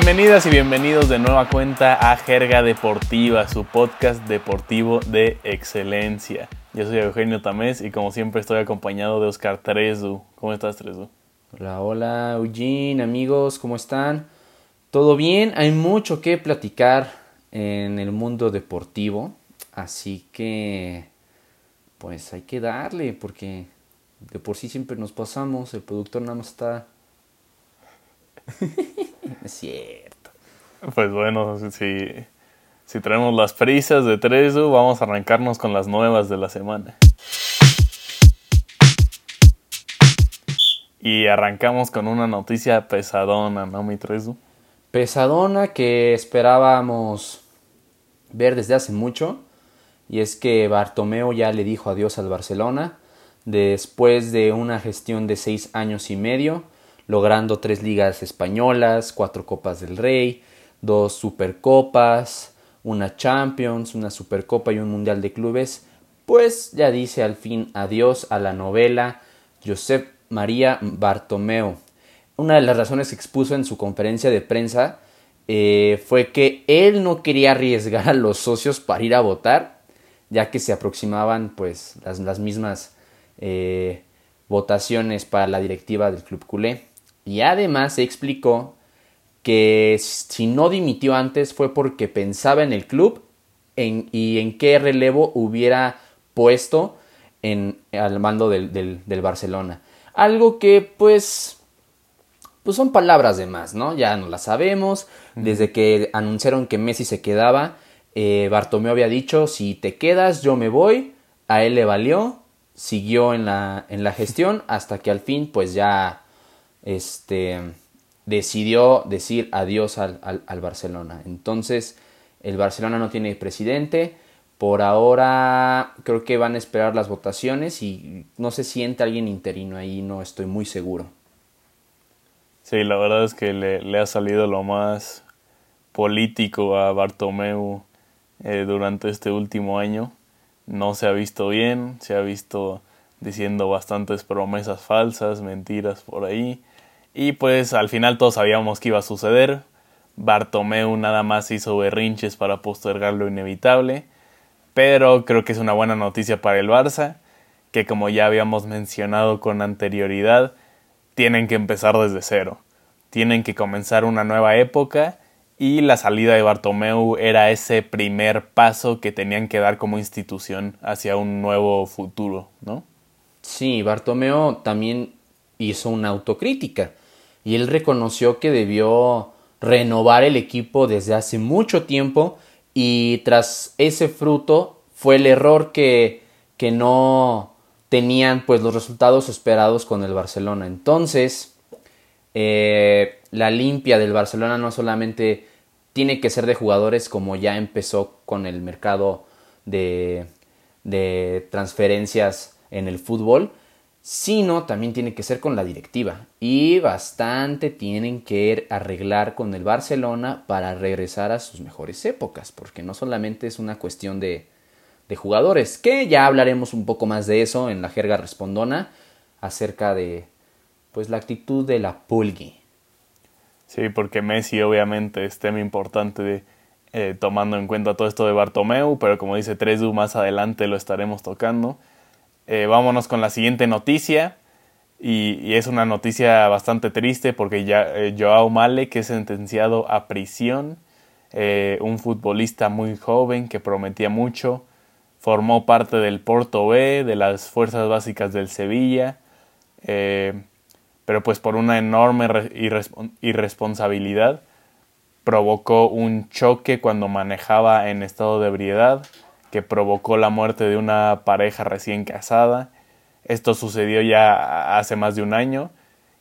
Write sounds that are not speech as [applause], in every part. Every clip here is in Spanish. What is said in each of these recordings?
Bienvenidas y bienvenidos de nueva cuenta a Jerga Deportiva, su podcast deportivo de excelencia. Yo soy Eugenio Tamés y como siempre estoy acompañado de Oscar Trezu. ¿Cómo estás, Trezu? Hola, hola, Eugene, amigos, ¿cómo están? ¿Todo bien? Hay mucho que platicar en el mundo deportivo, así que pues hay que darle porque de por sí siempre nos pasamos, el productor nada más está... es cierto. Pues bueno, si, si traemos las prisas de Trezu, vamos a arrancarnos con las nuevas de la semana. Y arrancamos con una noticia pesadona, ¿no, mi Trezu? Pesadona que esperábamos ver desde hace mucho. Y es que Bartomeo ya le dijo adiós al Barcelona después de una gestión de seis años y medio, logrando tres ligas españolas, cuatro copas del Rey, dos supercopas, una Champions, una supercopa y un Mundial de Clubes, pues ya dice al fin adiós a la novela Josep María Bartomeu. Una de las razones que expuso en su conferencia de prensa eh, fue que él no quería arriesgar a los socios para ir a votar, ya que se aproximaban pues las, mismas eh, votaciones para la directiva del club culé. Y además se explicó que si no dimitió antes fue porque pensaba en el club y en qué relevo hubiera puesto en, al mando del, del, Barcelona. Algo que pues, pues son palabras de más, ¿no? Ya no las sabemos. Desde que anunciaron que Messi se quedaba, eh, Bartomeu había dicho, si te quedas yo me voy. A él le valió, siguió en la, en la gestión hasta que al fin pues ya este, decidió decir adiós al, Barcelona. Entonces el Barcelona no tiene presidente. Por ahora creo que van a esperar las votaciones y no se siente alguien interino ahí, no estoy muy seguro. Sí, la verdad es que le, le ha salido lo más político a Bartomeu eh, durante este último año no se ha visto bien, se ha visto diciendo bastantes promesas falsas, mentiras por ahí. Y pues al final todos sabíamos que iba a suceder. Bartomeu nada más hizo berrinches para postergar lo inevitable. Pero creo que es una buena noticia para el Barça, que como ya habíamos mencionado con anterioridad, tienen que empezar desde cero. Tienen que comenzar una nueva época y la salida de Bartomeu era ese primer paso que tenían que dar como institución hacia un nuevo futuro, ¿no? Sí, Bartomeu también hizo una autocrítica y él reconoció que debió renovar el equipo desde hace mucho tiempo y tras ese fruto fue el error que, que no tenían pues los resultados esperados con el Barcelona. Entonces, eh, la limpia del Barcelona no solamente tiene que ser de jugadores como ya empezó con el mercado de, de transferencias en el fútbol, sino también tiene que ser con la directiva. Y bastante tienen que arreglar con el Barcelona para regresar a sus mejores épocas, porque no solamente es una cuestión de, de jugadores, que ya hablaremos un poco más de eso en la jerga respondona, acerca de pues la actitud de la Pulgui. Sí, porque Messi obviamente es tema importante eh, tomando en cuenta todo esto de Bartomeu, pero como dice Trezu, más adelante lo estaremos tocando. Eh, vámonos con la siguiente noticia. Y, es una noticia bastante triste porque eh, Joao Male, que es sentenciado a prisión, un futbolista muy joven que prometía mucho, formó parte del Porto B, de las fuerzas básicas del Sevilla pero pues por una enorme irresponsabilidad provocó un choque cuando manejaba en estado de ebriedad que provocó la muerte de una pareja recién casada. Esto sucedió ya hace más de un año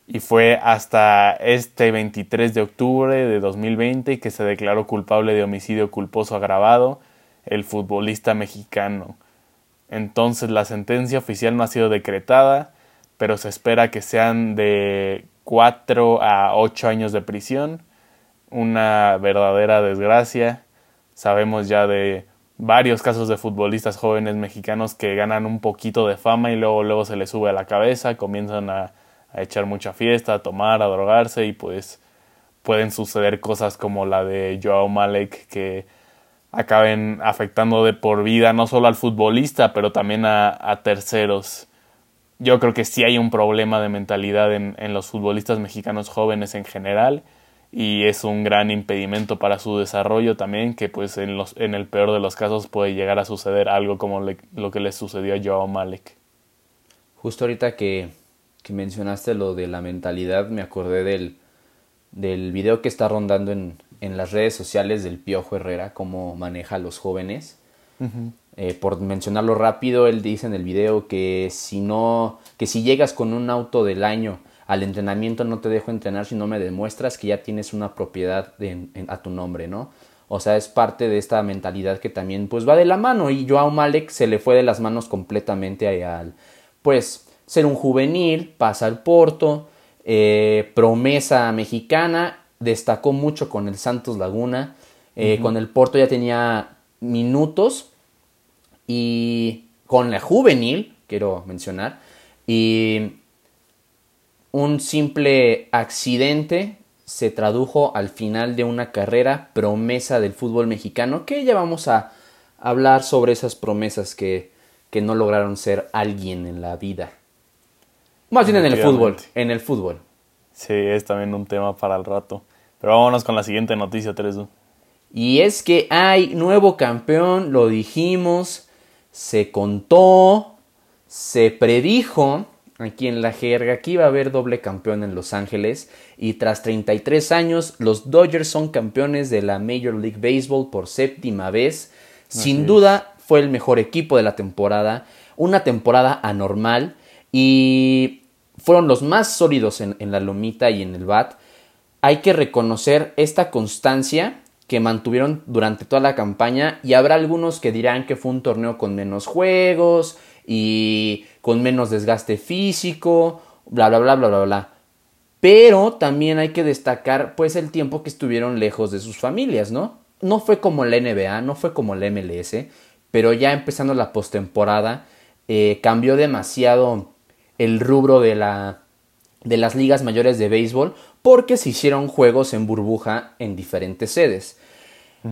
y fue hasta este 23 de octubre de 2020 que se declaró culpable de homicidio culposo agravado el futbolista mexicano. Entonces la sentencia oficial no ha sido decretada, pero se espera que sean de 4 a 8 años de prisión. Una verdadera desgracia. Sabemos ya de varios casos de futbolistas jóvenes mexicanos que ganan un poquito de fama y luego, luego se les sube a la cabeza, comienzan a, echar mucha fiesta, a tomar, a drogarse y pues pueden suceder cosas como la de Joao Malek que acaben afectando de por vida no solo al futbolista, pero también a, terceros. Yo creo que sí hay un problema de mentalidad en, en los futbolistas mexicanos jóvenes en general y es un gran impedimento para su desarrollo también que pues en, los, en el peor de los casos puede llegar a suceder algo como lo que le sucedió a Joao Malek. Justo ahorita que, que, mencionaste lo de la mentalidad me acordé del, del video que está rondando en, en las redes sociales del Piojo Herrera, cómo maneja a los jóvenes. Eh, por mencionarlo rápido, él dice en el video que si no, que si llegas con un auto del año al entrenamiento no te dejo entrenar si no me demuestras que ya tienes una propiedad a tu nombre, ¿no? O sea, es parte de esta mentalidad que también pues va de la mano y Joao Malek se le fue de las manos completamente al pues ser un juvenil, pasa al Porto, eh, promesa mexicana, destacó mucho con el Santos Laguna, eh, con el Porto ya tenía minutos y con la juvenil, quiero mencionar, y un simple accidente se tradujo al final de una carrera promesa del fútbol mexicano, que ya vamos a hablar sobre esas promesas que, que no lograron ser alguien en la vida. Más bien en el fútbol, en el fútbol. Sí, es también un tema para el rato. Pero vámonos con la siguiente noticia, Teresu. Y es que hay nuevo campeón, lo dijimos, se contó, se predijo aquí en la jerga. Que iba a haber doble campeón en Los Ángeles. Y tras 33 años los Dodgers son campeones de la Major League Baseball por séptima vez. Sin duda fue el mejor equipo de la temporada, una temporada anormal. Y fueron los más sólidos en, en la lomita y en el bat. Hay que reconocer esta constancia que mantuvieron durante toda la campaña. Y habrá algunos que dirán que fue un torneo con menos juegos, y con menos desgaste físico, bla, bla, bla, bla, bla, bla. Pero también hay que destacar pues el tiempo que estuvieron lejos de sus familias, ¿no? No fue como la NBA, no fue como la MLS, pero ya empezando la postemporada eh, cambió demasiado el rubro de, la, de las ligas mayores de béisbol porque se hicieron juegos en burbuja en diferentes sedes.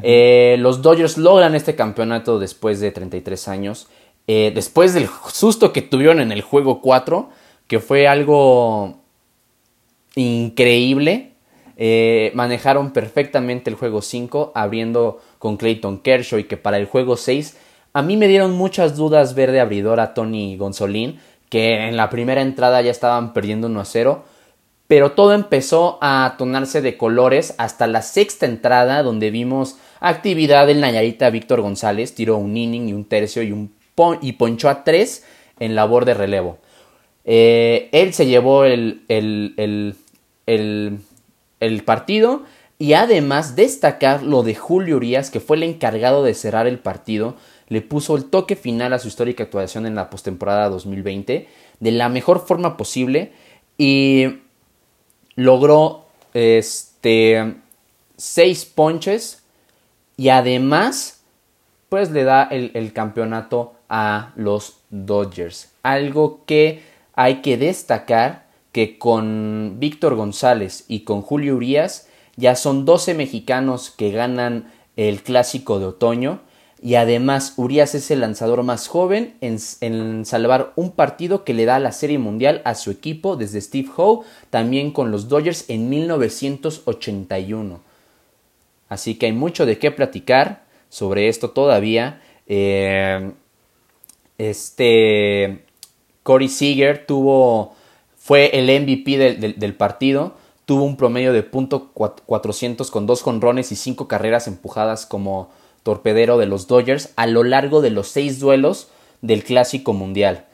Eh, los Dodgers logran este campeonato después de 33 años eh, después del susto que tuvieron en el juego 4, que fue algo increíble, eh, manejaron perfectamente el juego 5, abriendo con Clayton Kershaw y que para el juego 6 a mí me dieron muchas dudas ver de abridor a Tony Gonzolín, que en la primera entrada ya estaban perdiendo 1 a 0, pero todo empezó a tonarse de colores hasta la sexta entrada donde vimos actividad en Nayarita Víctor González, tiró un inning y un tercio y un y ponchó a tres en labor de relevo. Eh, él se llevó el, el, el, partido y además destacar lo de Julio Urias, que fue el encargado de cerrar el partido, le puso el toque final a su histórica actuación en la postemporada 2020 de la mejor forma posible y logró este, seis ponches y además pues le da el, el campeonato a los Dodgers. Algo que hay que destacar que con Víctor González y con Julio Urias ya son 12 mexicanos que ganan el clásico de otoño y además Urias es el lanzador más joven en, salvar un partido que le da la Serie Mundial a su equipo desde Steve Howe, también con los Dodgers en 1981. Así que hay mucho de qué platicar sobre esto todavía. Eh, este Corey Seager tuvo fue el MVP del, partido, tuvo un promedio de punto .400 con dos jonrones y cinco carreras empujadas como torpedero de los Dodgers a lo largo de los seis duelos del Clásico Mundial.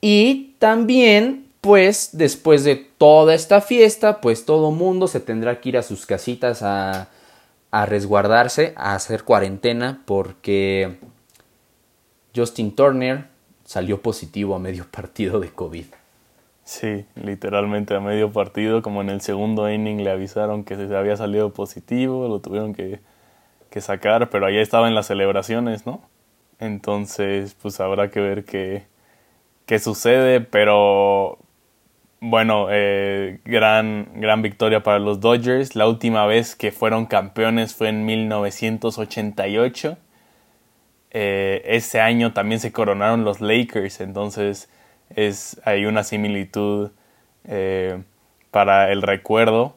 Y también, pues, después de toda esta fiesta, pues todo mundo se tendrá que ir a sus casitas a, a resguardarse, a hacer cuarentena, porque Justin Turner salió positivo a medio partido de COVID. Sí, literalmente a medio partido, como en el segundo inning le avisaron que se había salido positivo, lo tuvieron que, sacar, pero allá estaba en las celebraciones, ¿no? Entonces, pues habrá que ver qué, qué sucede, pero bueno, eh, gran, gran victoria para los Dodgers. La última vez que fueron campeones fue en 1988. Eh, ese año también se coronaron los Lakers, entonces es, hay una similitud eh, para el recuerdo.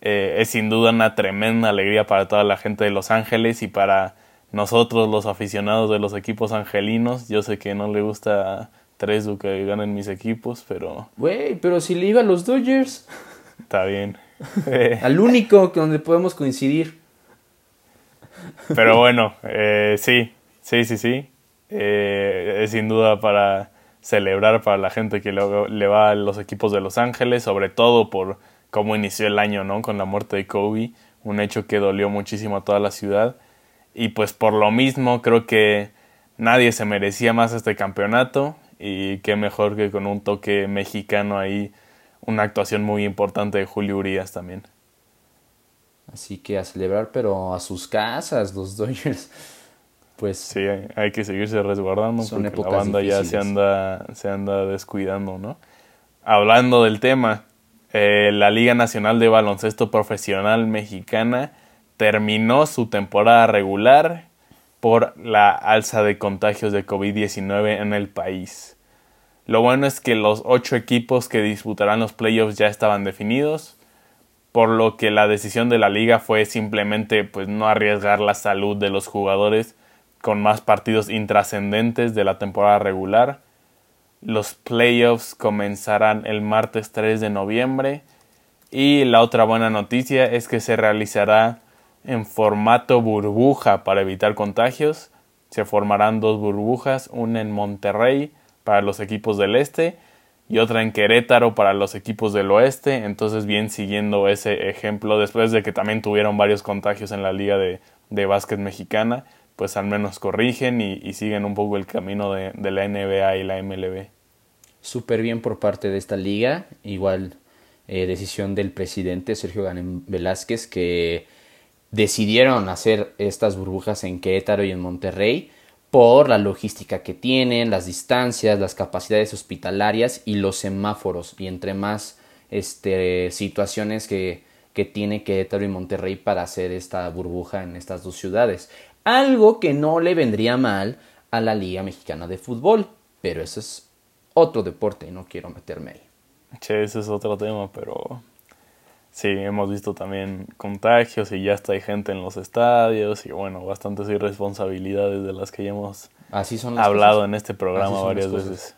es sin duda una tremenda alegría para toda la gente de Los Ángeles y para nosotros los aficionados de los equipos angelinos. Yo sé que no le gusta tres o que ganen mis equipos, pero... Güey, pero si le iba a los Dodgers. Está bien. [laughs] Al único que donde podemos coincidir. Pero bueno, eh, sí, sí, sí, sí. Eh, es sin duda para celebrar para la gente que le, va a los equipos de Los Ángeles, sobre todo por cómo inició el año, ¿no? Con la muerte de Kobe, un hecho que dolió muchísimo a toda la ciudad. Y pues por lo mismo creo que nadie se merecía más este campeonato y qué mejor que con un toque mexicano ahí, una actuación muy importante de Julio Urias también. Así que a celebrar, pero a sus casas, los [laughs] Dodgers. Pues sí, hay, que seguirse resguardando porque la banda ya se anda, se anda descuidando, ¿no? Hablando del tema, eh, la Liga Nacional de Baloncesto Profesional Mexicana terminó su temporada regular por la alza de contagios de COVID-19 en el país. Lo bueno es que los ocho equipos que disputarán los playoffs ya estaban definidos, por lo que la decisión de la liga fue simplemente pues no arriesgar la salud de los jugadores con más partidos intrascendentes de la temporada regular. Los playoffs comenzarán el martes 3 de noviembre y la otra buena noticia es que se realizará en formato burbuja para evitar contagios. Se formarán dos burbujas, una en Monterrey para los equipos del este y otra en Querétaro para los equipos del oeste. Entonces, bien siguiendo ese ejemplo, después de que también tuvieron varios contagios en la liga de, de básquet mexicana, pues al menos corrigen y, siguen un poco el camino de, la NBA y la MLB. Súper bien por parte de esta liga. Igual eh, decisión del presidente Sergio Ganem Velázquez que decidieron hacer estas burbujas en Querétaro y en Monterrey por la logística que tienen, las distancias, las capacidades hospitalarias y los semáforos y entre más este, situaciones que, que tiene Querétaro y Monterrey para hacer esta burbuja en estas dos ciudades. Algo que no le vendría mal a la Liga Mexicana de Fútbol, pero eso es otro deporte y no quiero meterme ahí. Sí, ese es otro tema, pero Sí, hemos visto también contagios y ya está hay gente en los estadios y bueno, bastantes irresponsabilidades de las que ya hemos hablado en este programa varias veces.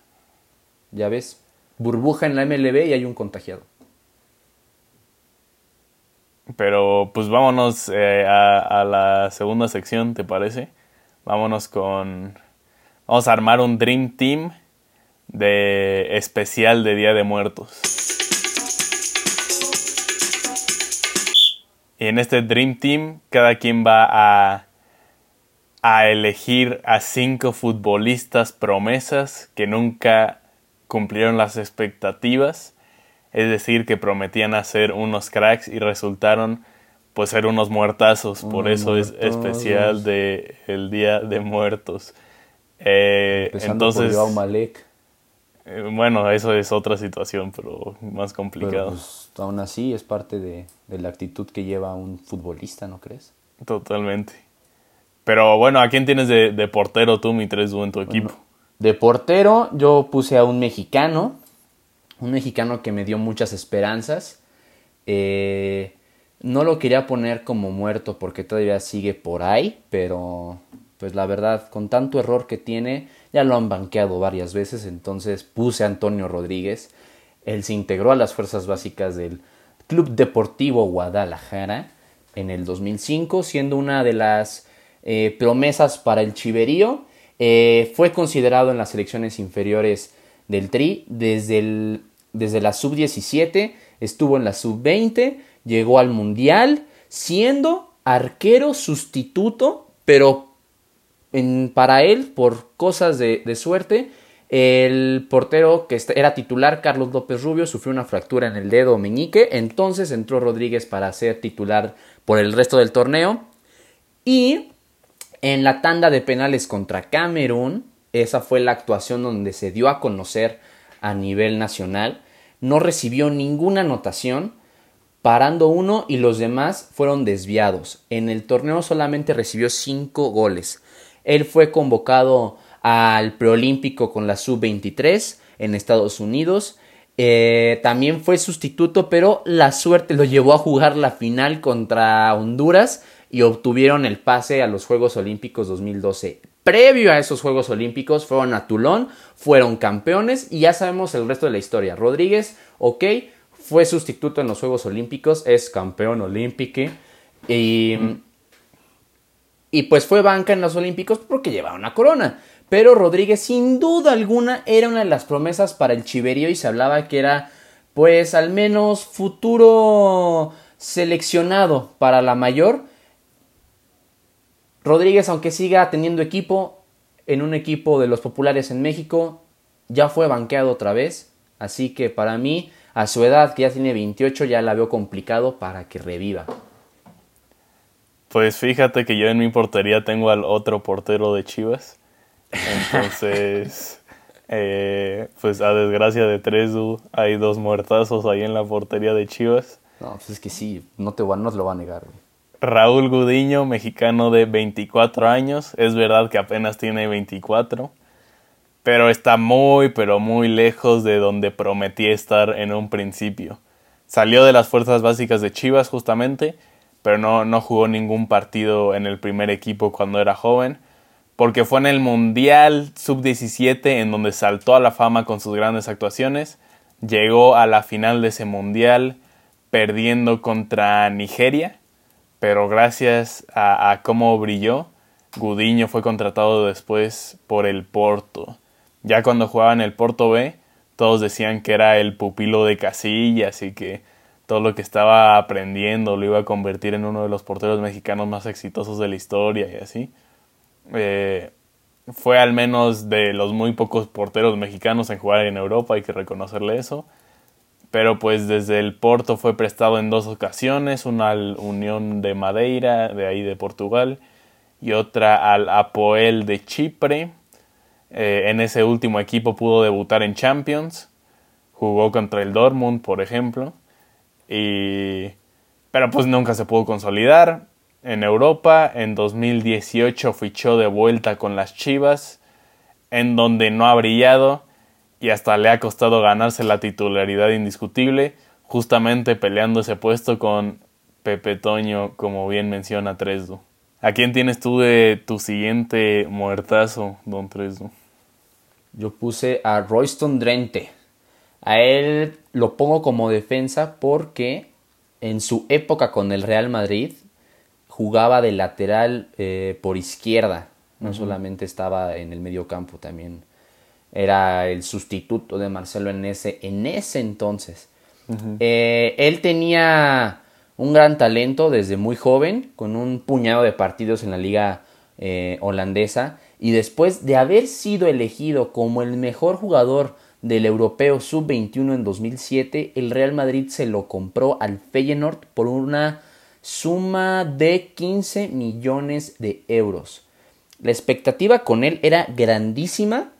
Ya ves, burbuja en la MLB y hay un contagiado. Pero pues vámonos eh, a, a la segunda sección, ¿te parece? Vámonos con... Vamos a armar un Dream Team de especial de Día de Muertos. Y en este Dream Team, cada quien va a, a elegir a cinco futbolistas promesas que nunca cumplieron las expectativas. Es decir, que prometían hacer unos cracks y resultaron pues ser unos muertazos. Por eso es especial de el Día de Muertos. Eh, entonces, Malek. Eh, bueno, eso es otra situación, pero más complicado. Pues, aún así es parte de, la actitud que lleva un futbolista, ¿no crees? Totalmente. Pero bueno, ¿a quién tienes de, portero tú, mi tres en tu equipo? de portero yo puse a un mexicano, un mexicano que me dio muchas esperanzas. Eh, no lo quería poner como muerto porque todavía sigue por ahí, pero pues la verdad, con tanto error que tiene, ya lo han banqueado varias veces, entonces puse a Antonio Rodríguez. Él se integró a las fuerzas básicas del Club Deportivo Guadalajara en el 2005, siendo una de las eh, promesas para el Chiverío. Eh, fue considerado en las selecciones inferiores del Tri desde, el, desde la sub-17, estuvo en la sub-20, llegó al Mundial, siendo arquero sustituto, pero para él, por cosas de, suerte, el portero que era titular, Carlos López Rubio, sufrió una fractura en el dedo meñique. Entonces entró Rodríguez para ser titular por el resto del torneo. Y en la tanda de penales contra Camerún, esa fue la actuación donde se dio a conocer a nivel nacional. no recibió ninguna anotación, parando uno y los demás fueron desviados. En el torneo solamente recibió cinco goles. Él fue convocado al preolímpico con la sub-23 en Estados Unidos. Eh, también fue sustituto, pero la suerte lo llevó a jugar la final contra Honduras y obtuvieron el pase a los Juegos Olímpicos 2012. Previo a esos Juegos Olímpicos fueron a Toulon, fueron campeones y ya sabemos el resto de la historia. Rodríguez, ok, fue sustituto en los Juegos Olímpicos, es campeón olímpico y, y pues fue banca en los Olímpicos porque llevaba una corona. Pero Rodríguez sin duda alguna era una de las promesas para el Chiverío y se hablaba que era pues al menos futuro seleccionado para la mayor. Rodríguez, aunque siga teniendo equipo en un equipo de los populares en México, ya fue banqueado otra vez. Así que para mí, a su edad, que ya tiene 28, ya la veo complicado para que reviva. Pues fíjate que yo en mi portería tengo al otro portero de Chivas. Entonces, [laughs] eh, pues a desgracia de Tresu, hay dos muertazos ahí en la portería de Chivas. No, pues es que sí, no te nos lo va a negar. Raúl Gudiño, mexicano de 24 años, es verdad que apenas tiene 24, pero está muy, pero muy lejos de donde prometía estar en un principio. Salió de las fuerzas básicas de Chivas justamente, pero no, no jugó ningún partido en el primer equipo cuando era joven porque fue en el Mundial Sub-17 en donde saltó a la fama con sus grandes actuaciones, llegó a la final de ese Mundial perdiendo contra Nigeria, pero gracias a, cómo brilló, Gudiño fue contratado después por el Porto. Ya cuando jugaba en el Porto B, todos decían que era el pupilo de Casillas y que todo lo que estaba aprendiendo lo iba a convertir en uno de los porteros mexicanos más exitosos de la historia y así. Eh, fue al menos de los muy pocos porteros mexicanos en jugar en Europa, hay que reconocerle eso. Pero pues desde el Porto fue prestado en dos ocasiones, una al Unión de Madeira, de ahí de Portugal, y otra al Apoel de Chipre. Eh, en ese último equipo pudo debutar en Champions, jugó contra el Dortmund, por ejemplo, y... pero pues nunca se pudo consolidar en Europa. En 2018 fichó de vuelta con las Chivas, en donde no ha brillado y hasta le ha costado ganarse la titularidad indiscutible, justamente peleando ese puesto con Pepe Toño, como bien menciona Tresdu. ¿A quién tienes tú de tu siguiente muertazo, don Tresdu? Yo puse a Royston Drente. A él lo pongo como defensa porque en su época con el Real Madrid jugaba de lateral eh, por izquierda, no solamente estaba en el medio campo, también era el sustituto de Marcelo en ese, en ese entonces. Eh, él tenía un gran talento desde muy joven, con un puñado de partidos en la liga eh, holandesa, y después de haber sido elegido como el mejor jugador del europeo sub-21 en 2007, el Real Madrid se lo compró al Feyenoord por una suma de 15 millones de euros. La expectativa con él era grandísima,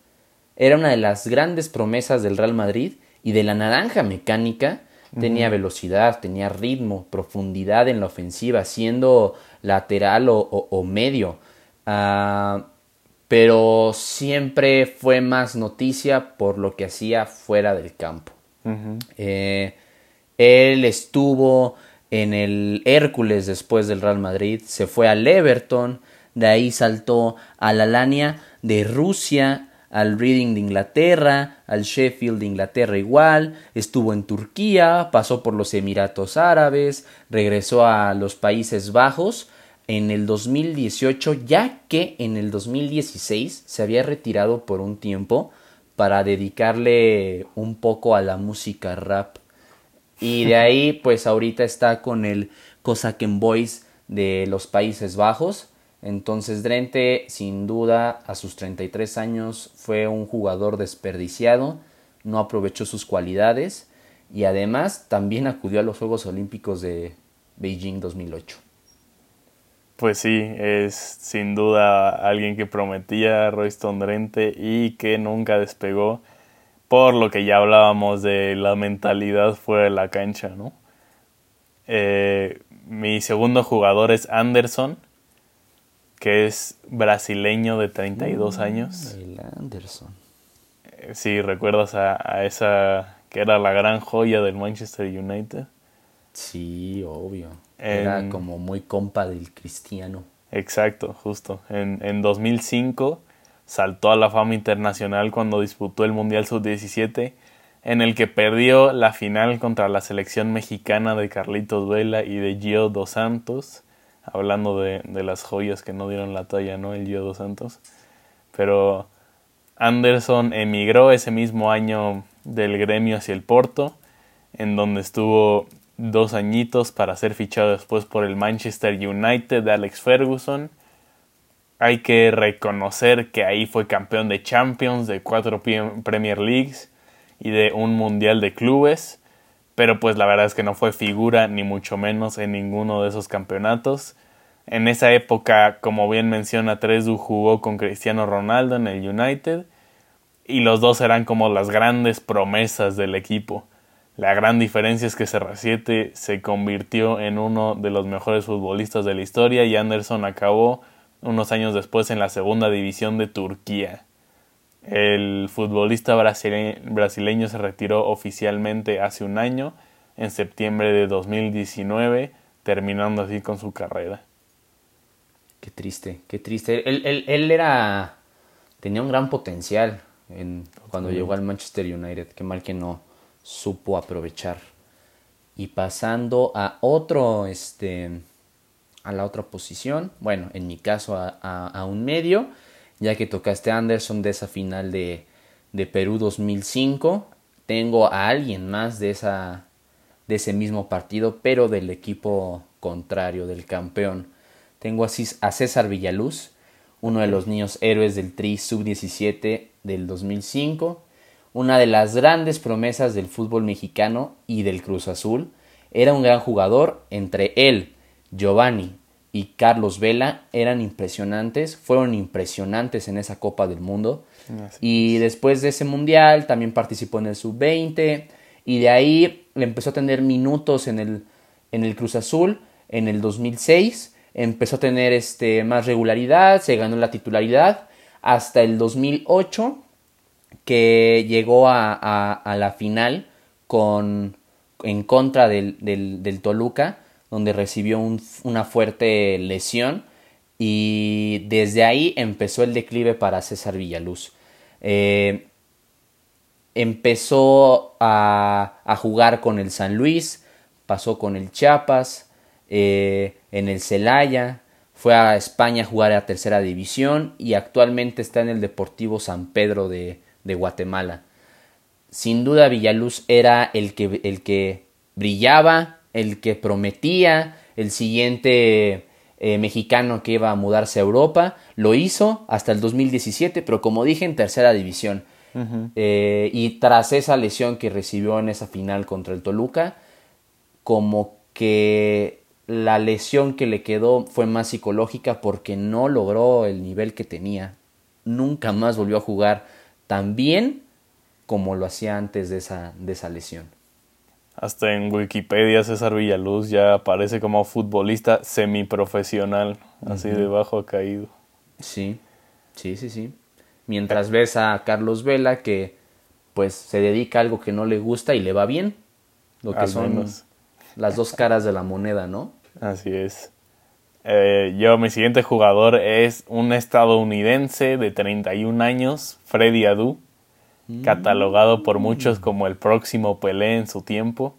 era una de las grandes promesas del Real Madrid y de la naranja mecánica. Tenía velocidad, tenía ritmo, profundidad en la ofensiva, siendo lateral o, medio. Ah, pero siempre fue más noticia por lo que hacía fuera del campo. Eh, él estuvo en el Hércules después del Real Madrid, se fue al Everton, de ahí saltó a la Lania de Rusia, al Reading de Inglaterra, al Sheffield de Inglaterra igual, estuvo en Turquía, pasó por los Emiratos Árabes, regresó a los Países Bajos en el 2018, ya que en el 2016 se había retirado por un tiempo para dedicarle un poco a la música rap y de ahí, pues ahorita está con el Kosaken Boys de los Países Bajos. Entonces Drente, sin duda, a sus 33 años fue un jugador desperdiciado, no aprovechó sus cualidades y además también acudió a los Juegos Olímpicos de Beijing 2008. Pues sí, es sin duda alguien que prometía Royston Drente y que nunca despegó por lo que ya hablábamos de la mentalidad fuera de la cancha, ¿no? Eh, mi segundo jugador es Anderson, que es brasileño de 32 mm, años. El Anderson. Eh, sí, recuerdas a, esa que era la gran joya del Manchester United. Sí, obvio. Era como muy compa del cristiano. Exacto, justo. En, en 2005 saltó a la fama internacional cuando disputó el Mundial Sub-17, en el que perdió la final contra la selección mexicana de Carlitos Vela y de Gio Dos Santos hablando de, las joyas que no dieron la talla, ¿no? El Gio dos Santos. Pero Anderson emigró ese mismo año del gremio hacia el Porto, en donde estuvo dos añitos para ser fichado después por el Manchester United de Alex Ferguson. Hay que reconocer que ahí fue campeón de Champions, de cuatro Premier Leagues y de un Mundial de Clubes pero pues la verdad es que no fue figura ni mucho menos en ninguno de esos campeonatos. En esa época, como bien menciona Tresu, jugó con Cristiano Ronaldo en el United y los dos eran como las grandes promesas del equipo. La gran diferencia es que CR7 se convirtió en uno de los mejores futbolistas de la historia y Anderson acabó unos años después en la segunda división de Turquía. El futbolista brasileño se retiró oficialmente hace un año, en septiembre de 2019, terminando así con su carrera. Qué triste, qué triste. Él, él, era. tenía un gran potencial en, cuando llegó al Manchester United. Qué mal que no supo aprovechar. Y pasando a otro, este. a la otra posición. Bueno, en mi caso a, a un medio ya que tocaste Anderson de esa final de, de Perú 2005. Tengo a alguien más de, esa, de ese mismo partido, pero del equipo contrario, del campeón. Tengo a César Villaluz, uno de los niños héroes del Tri Sub-17 del 2005, una de las grandes promesas del fútbol mexicano y del Cruz Azul. Era un gran jugador, entre él, Giovanni, y Carlos Vela eran impresionantes, fueron impresionantes en esa Copa del Mundo. y después de ese Mundial también participó en el Sub-20 y de ahí empezó a tener minutos en el, en el Cruz Azul en el 2006, empezó a tener este, más regularidad, se ganó la titularidad hasta el 2008 que llegó a, la final con, en contra del, del Toluca donde recibió una fuerte lesión y desde ahí empezó el declive para César Villaluz. Eh, empezó a, jugar con el San Luis, pasó con el Chiapas, eh, en el Celaya, fue a España a jugar a tercera división y actualmente está en el Deportivo San Pedro de, de Guatemala. Sin duda Villaluz era el que, el que brillaba, el que prometía el siguiente eh, mexicano que iba a mudarse a Europa. Lo hizo hasta el 2017, pero como dije, en tercera división. Eh, y tras esa lesión que recibió en esa final contra el Toluca, como que la lesión que le quedó fue más psicológica porque no logró el nivel que tenía. Nunca más volvió a jugar tan bien como lo hacía antes de esa, de esa lesión. Hasta en Wikipedia César Villaluz ya aparece como futbolista semiprofesional, así de bajo caído. Sí, sí, sí, sí. Mientras ves a Carlos Vela que pues se dedica a algo que no le gusta y le va bien. Lo que son las dos caras de la moneda, ¿no? Así es. Eh, yo, mi siguiente jugador es un estadounidense de 31 años, Freddy Adu catalogado por muchos como el próximo Pelé en su tiempo.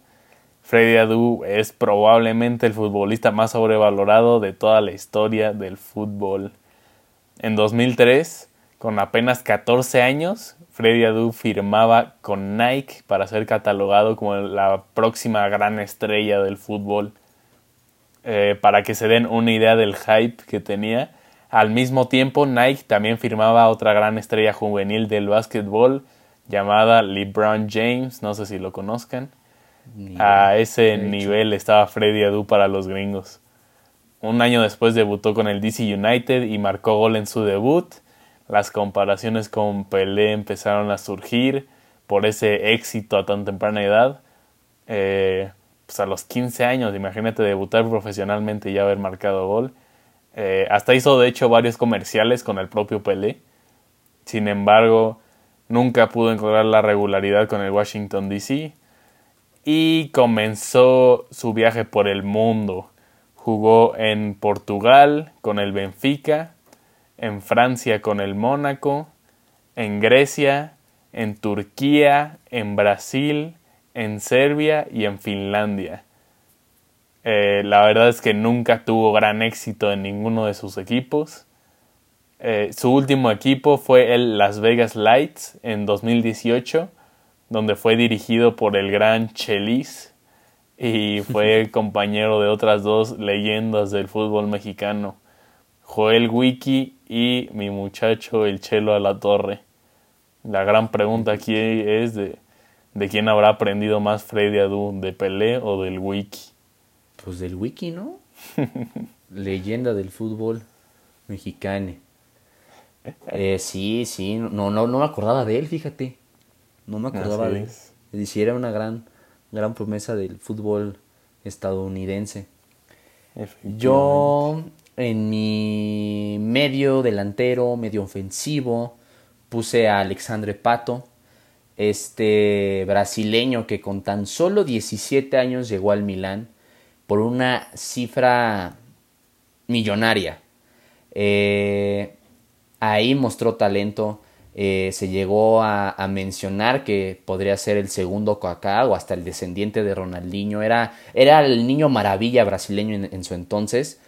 Freddy Adu es probablemente el futbolista más sobrevalorado de toda la historia del fútbol. En 2003, con apenas 14 años, Freddy Adu firmaba con Nike para ser catalogado como la próxima gran estrella del fútbol. Eh, para que se den una idea del hype que tenía, al mismo tiempo Nike también firmaba otra gran estrella juvenil del básquetbol llamada LeBron James, no sé si lo conozcan. a ese nivel estaba Freddy Adu para los gringos. Un año después debutó con el DC United y marcó gol en su debut. Las comparaciones con Pelé empezaron a surgir por ese éxito a tan temprana edad. Eh, pues a los 15 años, imagínate debutar profesionalmente y ya haber marcado gol. Eh, hasta hizo de hecho varios comerciales con el propio Pelé. Sin embargo, nunca pudo encontrar la regularidad con el Washington DC y comenzó su viaje por el mundo. Jugó en Portugal con el Benfica, en Francia con el Mónaco, en Grecia, en Turquía, en Brasil, en Serbia y en Finlandia. Eh, la verdad es que nunca tuvo gran éxito en ninguno de sus equipos. Eh, su último equipo fue el Las Vegas Lights en 2018, donde fue dirigido por el gran Chelis y fue [laughs] compañero de otras dos leyendas del fútbol mexicano, Joel Wiki y mi muchacho el Chelo a la Torre. La gran pregunta aquí es de, de quién habrá aprendido más Freddy Adu, de Pelé o del Wiki. Pues del Wiki, ¿no? [laughs] Leyenda del fútbol mexicano. Eh, sí, sí, no, no, no me acordaba de él, fíjate. No me acordaba de él. Era una gran, gran promesa del fútbol estadounidense. Yo en mi medio delantero, medio ofensivo, puse a Alexandre Pato, este brasileño que con tan solo 17 años llegó al Milán por una cifra millonaria. Eh, ahí mostró talento. Eh, se llegó a, mencionar que podría ser el segundo Kaká o hasta el descendiente de Ronaldinho. Era, era el niño maravilla brasileño en, su entonces.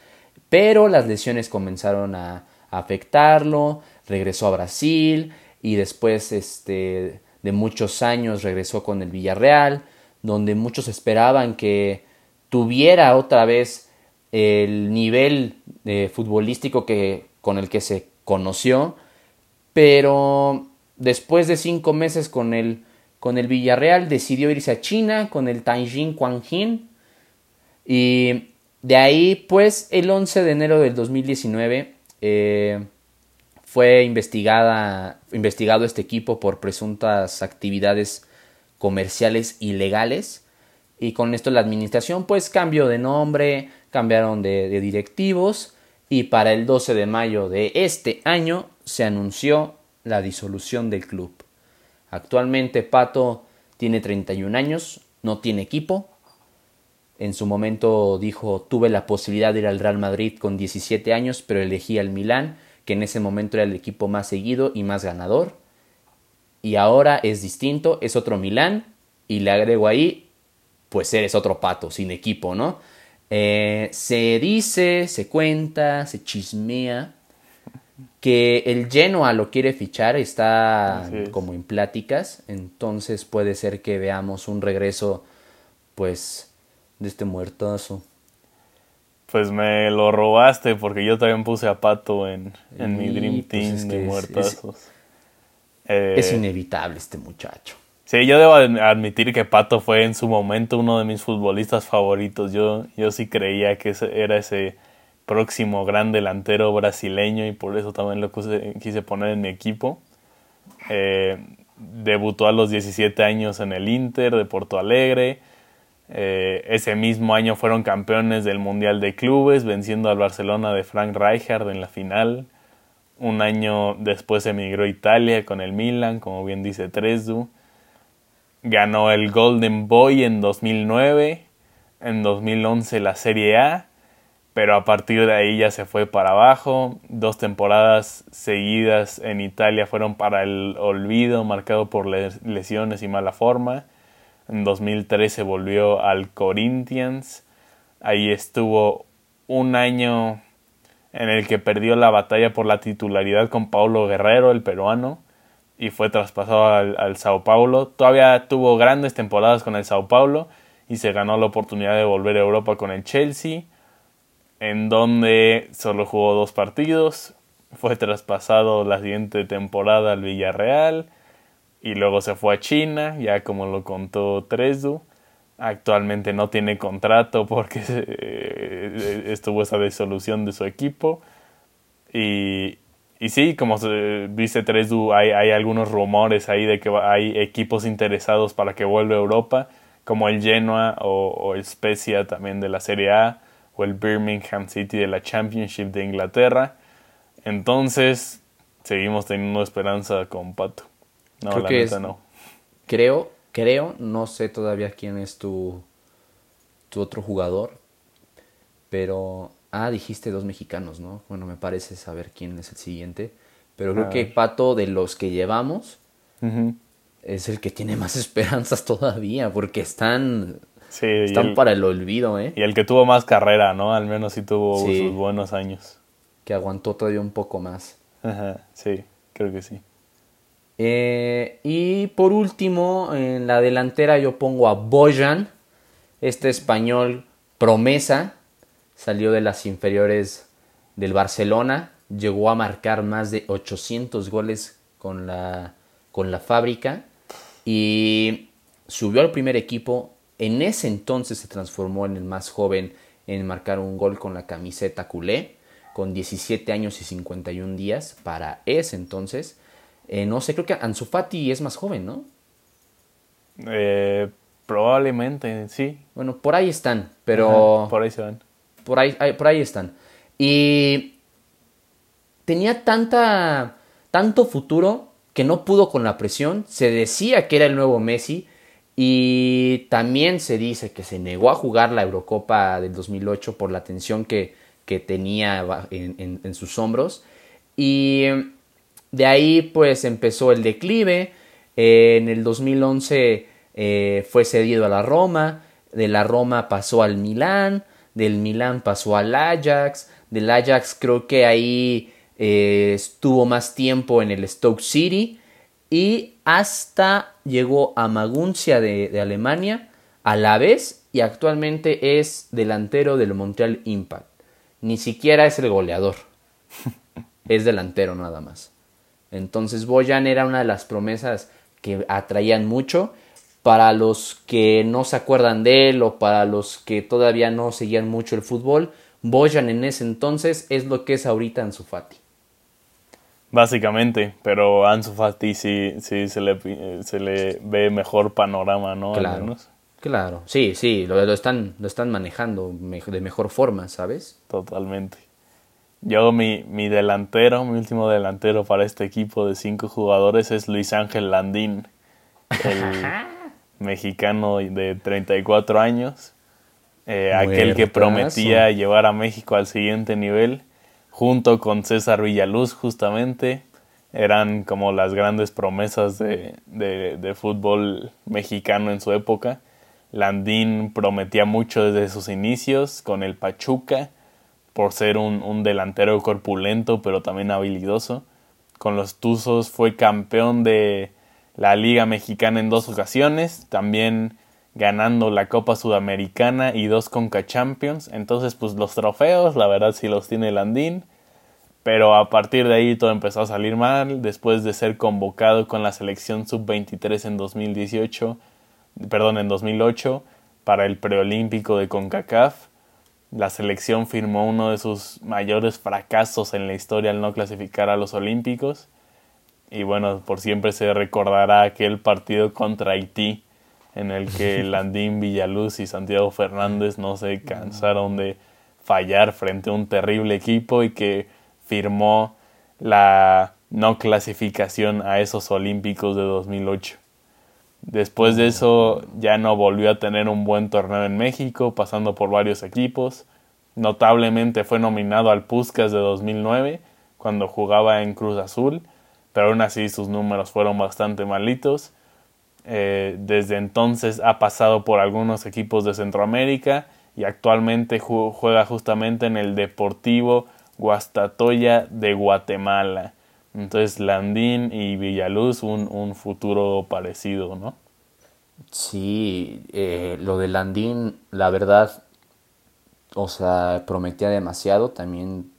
Pero las lesiones comenzaron a, afectarlo. Regresó a Brasil y después este, de muchos años regresó con el Villarreal, donde muchos esperaban que tuviera otra vez el nivel eh, futbolístico que, con el que se conoció, pero después de cinco meses con el, con el Villarreal decidió irse a China con el Tianjin Quanjin y de ahí pues el 11 de enero del 2019 eh, fue investigada, investigado este equipo por presuntas actividades comerciales ilegales. Y con esto la administración pues cambió de nombre, cambiaron de, directivos y para el 12 de mayo de este año se anunció la disolución del club. Actualmente Pato tiene 31 años, no tiene equipo. En su momento dijo, tuve la posibilidad de ir al Real Madrid con 17 años, pero elegí al Milán, que en ese momento era el equipo más seguido y más ganador. Y ahora es distinto, es otro Milán, y le agrego ahí, pues eres otro pato sin equipo, ¿no? Eh, se dice, se cuenta, se chismea que el Genoa lo quiere fichar, está como en pláticas, entonces puede ser que veamos un regreso, pues, de este muertazo. Pues me lo robaste porque yo también puse a Pato en, mi Dream pues Team de muertazos. es eh, inevitable este muchacho. Sí, yo debo admitir que Pato fue en su momento uno de mis futbolistas favoritos. Yo, yo sí creía que era ese próximo gran delantero brasileño y por eso también lo quise, poner en mi equipo. Eh, debutó a los 17 años en el Inter de Porto Alegre. Eh, ese mismo año fueron campeones del Mundial de Clubes, venciendo al Barcelona de Frank Rijkaard en la final. Un año después emigró a Italia con el Milan, como bien dice Tresdu. Ganó el Golden Boy en 2009, en 2011 la Serie A, pero a partir de ahí ya se fue para abajo. Dos temporadas seguidas en Italia fueron para el olvido, marcado por lesiones y mala forma. En 2013 volvió al Corinthians. Ahí estuvo un año en el que perdió la batalla por la titularidad con Paulo Guerrero, el peruano y fue traspasado al, Sao Paulo. Todavía tuvo grandes temporadas con el Sao Paulo y se ganó la oportunidad de volver a Europa con el Chelsea, en donde solo jugó dos partidos. Fue traspasado la siguiente temporada al Villarreal y luego se fue a China, ya como lo contó Tresdu. Actualmente no tiene contrato porque [laughs] eh, estuvo esa disolución de su equipo y, y sí, como se dice Tresu, hay, hay algunos rumores ahí de que hay equipos interesados para que vuelva a Europa, como el Genoa o, o el Spezia también de la Serie A, o el Birmingham City de la Championship de Inglaterra. Entonces, seguimos teniendo esperanza con Pato. No, Creo la que neta es- no. Creo, creo, no sé todavía quién es tu, tu otro jugador, pero... Ah, dijiste dos mexicanos, ¿no? Bueno, me parece saber quién es el siguiente. Pero creo que ver. Pato, de los que llevamos, es el que tiene más [laughs] esperanzas todavía, porque están, Sí, están el, para el olvido, ¿eh? y el que tuvo más carrera, ¿no? Al menos sí tuvo Sí. sus buenos años. Que aguantó todavía un poco más. Ajá, sí, creo que sí. Eh, y por último, en la delantera yo pongo a Bojan, este español promesa, salió de las inferiores del Barcelona, llegó a marcar más de 800 goles con la, con la fábrica y subió al primer equipo. En ese entonces se transformó en el más joven en marcar un gol con la camiseta culé, con 17 años y 51 días para ese entonces. Eh, no sé, creo que Ansu Fati es más joven, ¿no? Eh, probablemente, sí. Bueno, por ahí están, pero Ajá, por ahí se van. Por ahí, por ahí están. Y tenía tanta, tanto futuro que no pudo con la presión. Se decía que era el nuevo Messi. Y también se dice que se negó a jugar la Eurocopa del 2008 por la tensión que, que tenía en- en sus hombros. Y de ahí pues empezó el declive. Eh, en el 2011 eh, fue cedido a la Roma. De la Roma pasó al Milán. Del Milán pasó al Ajax. Del Ajax creo que ahí eh, estuvo más tiempo en el Stoke City. Y hasta llegó a Maguncia de, de Alemania a la vez y actualmente es delantero del Montreal Impact. Ni siquiera es el goleador. [laughs] es delantero nada más. Entonces Boyan era una de las promesas que atraían mucho. Para los que no se acuerdan de él o para los que todavía no seguían mucho el fútbol, Boyan en ese entonces es lo que es ahorita Ansu Fati. Básicamente, pero Ansu Fati sí, sí se, le, se le ve mejor panorama, ¿no? Al Claro. menos. Claro, sí, sí, lo, lo están, lo están manejando de mejor forma, ¿sabes? Totalmente. Yo, mi, mi delantero, mi último delantero para este equipo de cinco jugadores es Luis Ángel Landín, el mexicano de 34 años, eh, aquel que prometía llevar a México al siguiente nivel, junto con César Villaluz justamente, eran como las grandes promesas de, de, de fútbol mexicano en su época. Landín prometía mucho desde sus inicios con el Pachuca, por ser un, un delantero corpulento pero también habilidoso. Con los Tuzos fue campeón de la Liga Mexicana en dos ocasiones, también ganando la Copa Sudamericana y dos Conca Champions. Entonces, pues los trofeos, la verdad sí los tiene Landín. Pero a partir de ahí todo empezó a salir mal. Después de ser convocado con la selección sub-23 en 2018, perdón, en 2008, para el preolímpico de CONCACAF, la selección firmó uno de sus mayores fracasos en la historia al no clasificar a los Olímpicos. Y bueno, por siempre se recordará aquel partido contra Haití en el que [laughs] Landín Villaluz y Santiago Fernández no se cansaron de fallar frente a un terrible equipo y que firmó la no clasificación a esos Olímpicos de 2008. Después de eso ya no volvió a tener un buen torneo en México, pasando por varios equipos. Notablemente fue nominado al Puskas de 2009, cuando jugaba en Cruz Azul, pero aún así sus números fueron bastante malitos. Eh, desde entonces ha pasado por algunos equipos de Centroamérica y actualmente ju- juega justamente en el Deportivo Guastatoya de Guatemala. Entonces Landín y Villaluz un, un futuro parecido, ¿no? Sí, eh, lo de Landín, la verdad, o sea, prometía demasiado. También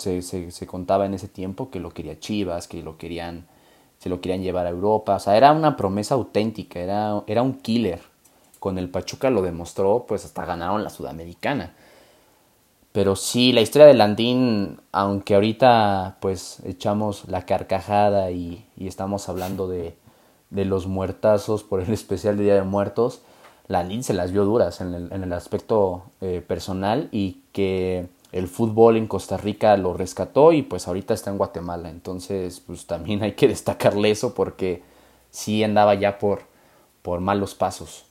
se, se, se contaba en ese tiempo que lo quería Chivas, que lo querían, se lo querían llevar a Europa. O sea, era una promesa auténtica, era, era un killer. Con el Pachuca lo demostró, pues hasta ganaron la Sudamericana. Pero sí, la historia de Landín, aunque ahorita pues echamos la carcajada y, estamos hablando de, de, los muertazos por el [laughs] especial de Día de Muertos, Landín se las vio duras en el, en el aspecto eh, personal y que el fútbol en Costa Rica lo rescató y pues ahorita está en Guatemala. Entonces pues también hay que [laughs] destacarle eso porque sí andaba ya por, por malos pasos.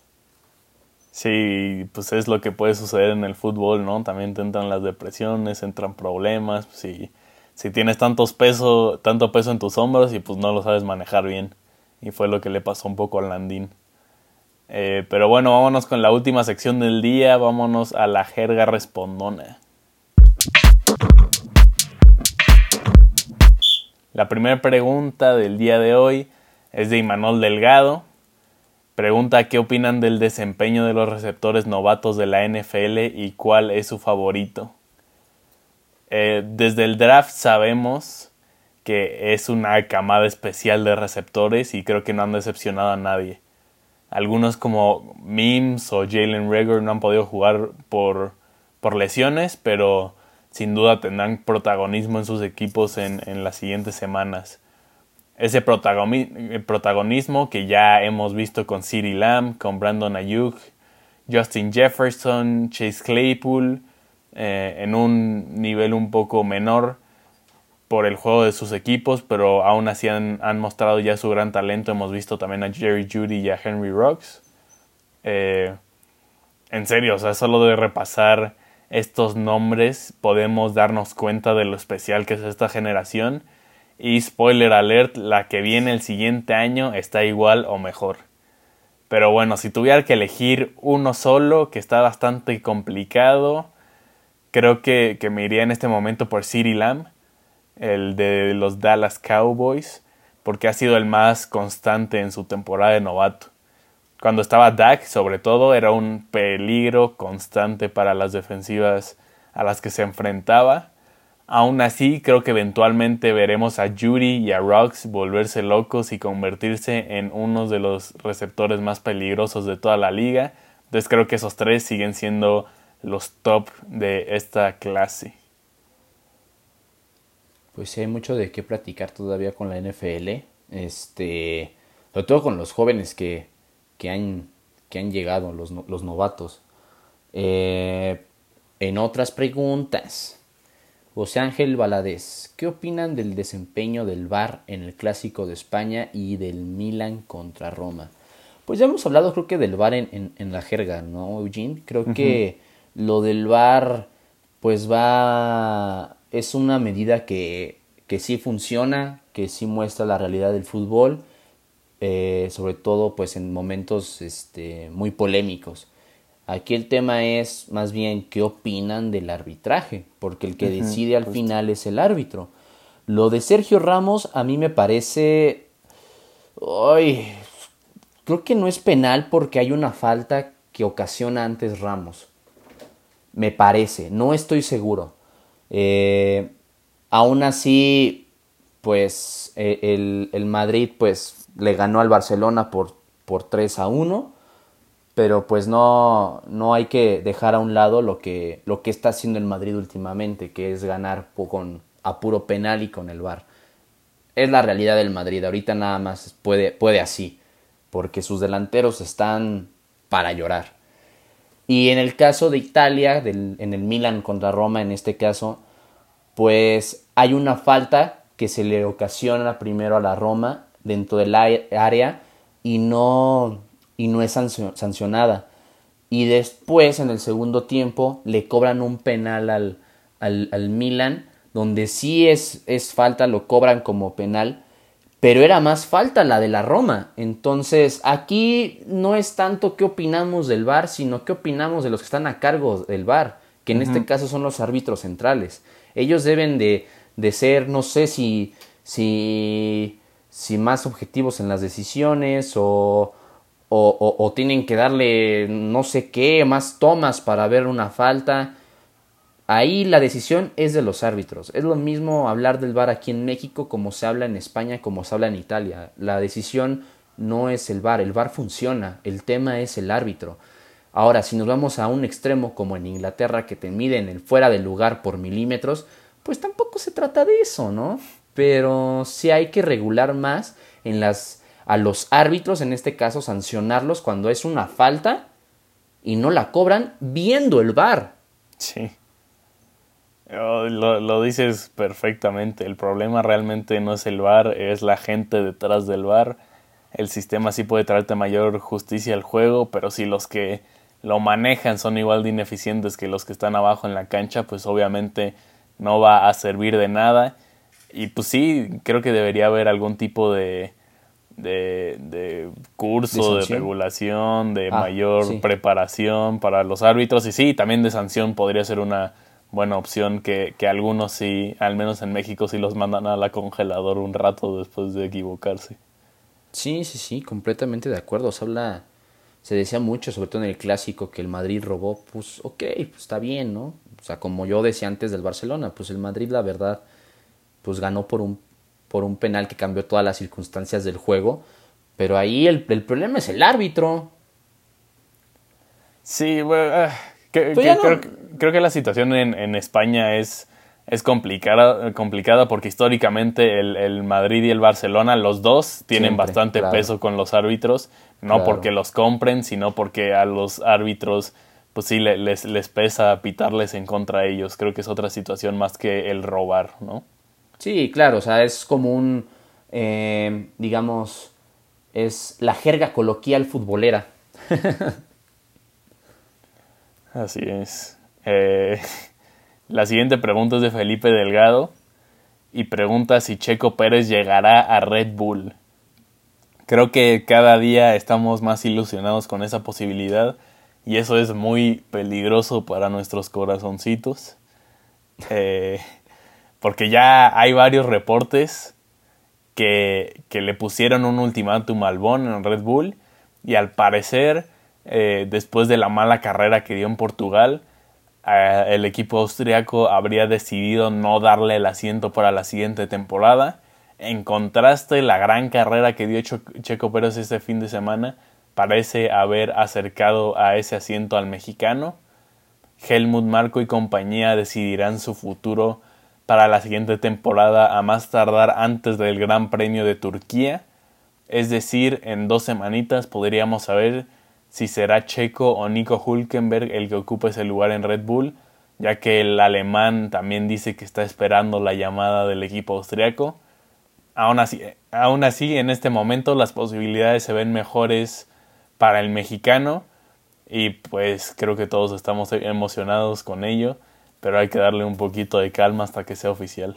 Sí, pues es lo que puede suceder en el fútbol, ¿no? También te entran las depresiones, entran problemas, si, si tienes tantos peso, tanto peso en tus hombros y pues no lo sabes manejar bien. Y fue lo que le pasó un poco a Landín. Eh, pero bueno, vámonos con la última sección del día, vámonos a la jerga respondona. La primera pregunta del día de hoy es de Imanol Delgado, Pregunta qué opinan del desempeño de los receptores novatos de la NFL y cuál es su favorito. Eh, desde el draft sabemos que es una camada especial de receptores y creo que no han decepcionado a nadie. Algunos como Mims o Jalen Rager no han podido jugar por, por lesiones, pero sin duda tendrán protagonismo en sus equipos en, en las siguientes semanas ese protagonismo que ya hemos visto con City Lamb, con Brandon Ayuk, Justin Jefferson, Chase Claypool, eh, en un nivel un poco menor por el juego de sus equipos, pero aún así han, mostrado ya su gran talento. Hemos visto también a Jerry Judy y a Henry Rocks. Eh, en serio, o sea, solo de repasar estos nombres podemos darnos cuenta de lo especial que es esta generación y spoiler alert, la que viene el siguiente año está igual o mejor. Pero bueno, si tuviera que elegir uno solo, que está bastante complicado, creo que, que me iría en este momento por City Lamb, el de los Dallas Cowboys, porque ha sido el más constante en su temporada de novato. Cuando estaba Dak, sobre todo, era un peligro constante para las defensivas a las que se enfrentaba Aún así, creo que eventualmente veremos a Judy y a Rocks volverse locos y convertirse en uno de los receptores más peligrosos de toda la liga. Entonces creo que esos tres siguen siendo los top de esta clase. Pues sí, hay mucho de qué platicar todavía con la NFL. Este, sobre todo con los jóvenes que, que, han, que han llegado, los, los novatos. Eh, en otras preguntas, José Ángel Valadez, ¿qué opinan del desempeño del VAR en el Clásico de España y del Milan contra Roma? Pues ya hemos hablado creo que del VAR en, la jerga, ¿no, Eugene? Creo que lo del VAR pues va... es una medida que, que sí funciona, que sí muestra la realidad del fútbol, eh, sobre todo pues en momentos este, muy polémicos. Aquí el tema es más bien qué opinan del arbitraje, porque el que decide al final es el árbitro. Lo de Sergio Ramos a mí me parece... Ay, creo que no es penal porque hay una falta que ocasiona antes Ramos. Me parece, no estoy seguro. Eh, aún así, pues e, el, el, Madrid pues le ganó al Barcelona por, por 3 a 1 pero pues no, no hay que dejar a un lado lo que, lo que está haciendo el Madrid últimamente, que es ganar con, a puro penal y con el VAR. Es la realidad del Madrid, ahorita nada más puede, puede así, porque sus delanteros están para llorar. Y en el caso de Italia, en el Milan contra Roma en este caso, pues hay una falta que se le ocasiona primero a la Roma dentro del área y no, y no es sancionada. Y después, en el segundo tiempo, le cobran un penal al, al, Milan, donde sí es, es falta, lo cobran como penal, pero era más falta la de la Roma. Entonces, aquí no es tanto qué opinamos del VAR, sino qué opinamos de los que están a cargo del VAR, que en este caso son los árbitros centrales. Ellos deben de, de ser, no sé si, si, si más objetivos en las decisiones o, o, tienen que darle no sé qué, más tomas para ver una falta. Ahí la decisión es de los árbitros. Es lo mismo hablar del VAR aquí en México como se habla en España, como se habla en Italia. La decisión no es el VAR, el VAR funciona, el tema es el árbitro. Ahora, si nos vamos a un extremo como en Inglaterra que te miden el fuera del lugar por milímetros, pues tampoco se trata de eso, ¿no? Pero sí hay que regular más en las a los árbitros, en este caso sancionarlos cuando es una falta y no la cobran viendo el bar. Sí. Oh, lo, lo, dices perfectamente. El problema realmente no es el bar, es la gente detrás del bar. El sistema sí puede traerte mayor justicia al juego, pero si los que lo manejan son igual de ineficientes que los que están abajo en la cancha, pues obviamente no va a servir de nada. Y pues sí, creo que debería haber algún tipo de, de, curso, de, regulación, de ah, mayor preparación para los árbitros. Y sí, también de sanción podría ser una buena opción que, que algunos sí, al menos en México, sí los mandan a la congelador un rato después de equivocarse. Sí, sí, sí, completamente de acuerdo. Se habla, se decía mucho, sobre todo en el clásico, que el Madrid robó. Pues ok, pues está bien, ¿no? O sea, como yo decía antes del Barcelona, pues el Madrid, la verdad, pues ganó por un, por un penal que cambió todas las circunstancias del juego. Pero ahí el, el problema es el árbitro. Sí, bueno, ah, pues creo, creo, que la situación en, en España es es complicada, complicada porque históricamente el, Madrid y el Barcelona, los dos, tienen bastante peso con los árbitros, no porque los compren, sino porque a los árbitros, pues sí, les, les pesa pitarles en contra de ellos. Creo que es otra situación más que el robar, ¿no? Sí, claro, o sea, es como un, eh, digamos, es la jerga coloquial futbolera. [laughs] Así es. Eh, [laughs] la siguiente pregunta es de Felipe Delgado y pregunta si Checo Pérez llegará a Red Bull. Creo que cada día estamos más ilusionados con esa posibilidad y eso es muy peligroso para nuestros corazoncitos. Eh, porque ya hay varios reportes que, que, le pusieron un ultimátum al Bon en Red Bull y al parecer, eh, después de la mala carrera que dio en Portugal, el equipo austriaco habría decidido no darle el asiento para la siguiente temporada. En contraste, la gran carrera que dio Checo Pérez este fin de semana parece haber acercado a ese asiento al mexicano. Helmut Marco y compañía decidirán su futuro para la siguiente temporada a más tardar antes del Gran Premio de Turquía. Es decir, en dos semanitas podríamos saber si será Checo o Nico Hulkenberg el que ocupe ese lugar en Red Bull, ya que el alemán también dice que está esperando la llamada del equipo austriaco. Aún así, aún así, en este momento las posibilidades se ven mejores para el mexicano y pues creo que todos estamos emocionados con ello, pero hay que darle un poquito de calma hasta que sea oficial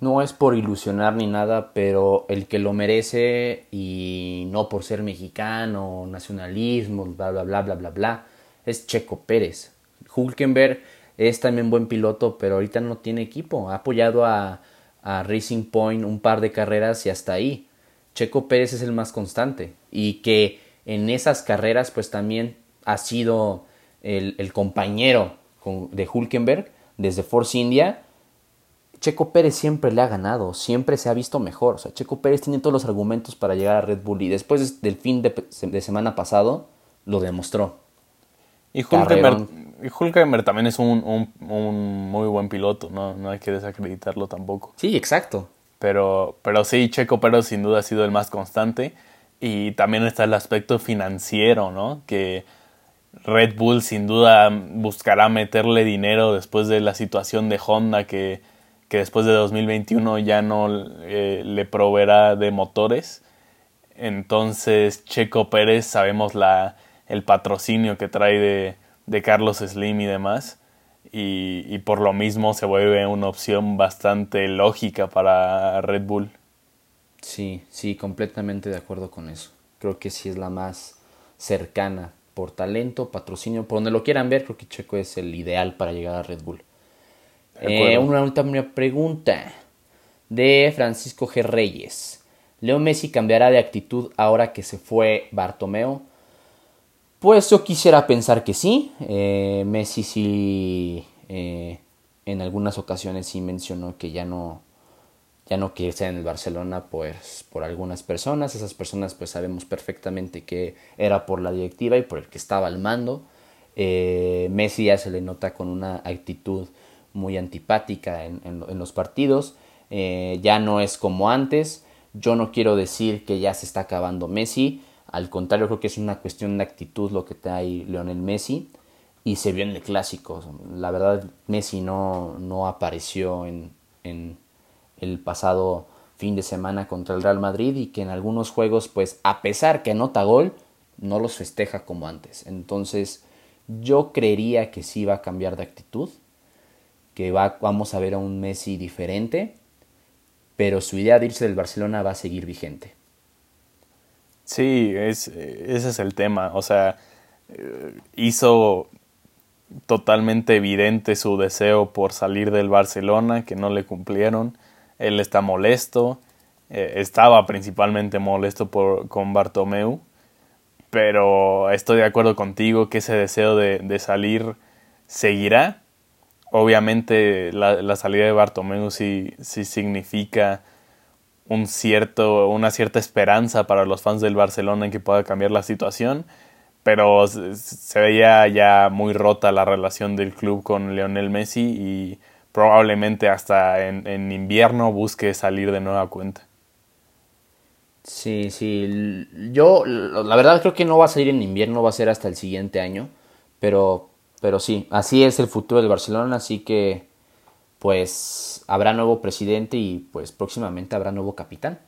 no es por ilusionar ni nada, pero el que lo merece y no por ser mexicano, nacionalismo, bla, bla, bla, bla, bla, bla, es Checo Pérez. Hulkenberg es también buen piloto, pero ahorita no tiene equipo. Ha apoyado a, a Racing Point un par de carreras y hasta ahí. Checo Pérez es el más constante y que en esas carreras pues también ha sido el, el compañero de Hulkenberg desde Force India Checo Pérez siempre le ha ganado, siempre se ha visto mejor. O sea, Checo Pérez tiene todos los argumentos para llegar a Red Bull y después del fin de, semana pasado lo demostró. Y Hulkenberg, también es un, muy buen piloto, ¿no? no hay que desacreditarlo tampoco. Sí, exacto. Pero, pero sí, Checo Pérez sin duda ha sido el más constante. Y también está el aspecto financiero, ¿no? Que Red Bull sin duda buscará meterle dinero después de la situación de Honda que que después de 2021 ya no eh, le proveerá de motores. Entonces Checo Pérez sabemos la, el patrocinio que trae de, de Carlos Slim y demás. Y, y, por lo mismo se vuelve una opción bastante lógica para Red Bull. Sí, sí, completamente de acuerdo con eso. Creo que sí es la más cercana por talento, patrocinio, por donde lo quieran ver, creo que Checo es el ideal para llegar a Red Bull. Eh, una última pregunta de Francisco G. Reyes. ¿Leo Messi cambiará de actitud ahora que se fue Bartomeo? Pues yo quisiera pensar que sí. Eh, Messi sí eh, en algunas ocasiones sí mencionó que ya no ya no quiere estar en el Barcelona pues por algunas personas, esas personas pues sabemos perfectamente que era por la directiva y por el que estaba al mando. Eh, Messi ya se le nota con una actitud muy antipática en, en, los partidos, eh, ya no es como antes, yo no quiero decir que ya se está acabando Messi, al contrario creo que es una cuestión de actitud lo que trae Lionel Messi. Y se vio en el clásico, la verdad Messi no, no apareció en, en el pasado fin de semana contra el Real Madrid y que en algunos juegos, pues a pesar que anota gol, no los festeja como antes. Entonces, yo creería que sí va a cambiar de actitud, que va, vamos a ver a un Messi diferente, pero su idea de irse del Barcelona va a seguir vigente. Sí, es, ese es el tema. O sea, eh, hizo totalmente evidente su deseo por salir del Barcelona, que no le cumplieron él está molesto, eh, estaba principalmente molesto por, con Bartomeu, pero estoy de acuerdo contigo que ese deseo de, salir seguirá. Obviamente la, salida de Bartomeu sí, sí significa un cierto, una cierta esperanza para los fans del Barcelona en que pueda cambiar la situación, pero se veía ya muy rota la relación del club con Lionel Messi y probablemente hasta en, invierno busque salir de nueva cuenta. Sí, sí. Yo, la verdad, creo que no va a salir en invierno, va a ser hasta el siguiente año. Pero, pero sí, así es el futuro del Barcelona. Así que, pues, habrá nuevo presidente y, pues, próximamente habrá nuevo capitán.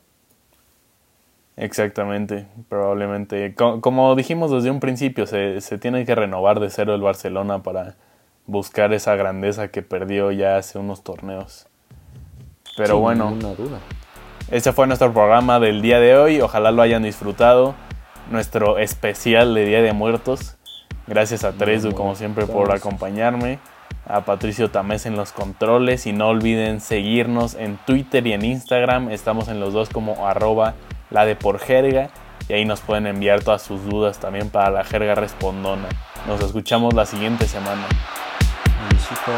Exactamente, probablemente. Como, dijimos desde un principio, se, se tiene que renovar de cero el Barcelona para buscar esa grandeza que perdió ya hace unos torneos. Pero bueno, duda. ese fue nuestro programa del día de hoy. Ojalá lo hayan disfrutado. Nuestro especial de Día de Muertos. Gracias a Tresu, como siempre, por acompañarme. A Patricio Tamés en los controles. Y no olviden seguirnos en Twitter y en Instagram. Estamos en los dos como arroba la de por jerga. Y ahí nos pueden enviar todas sus dudas también para la jerga respondona. Nos escuchamos la siguiente semana. 你是说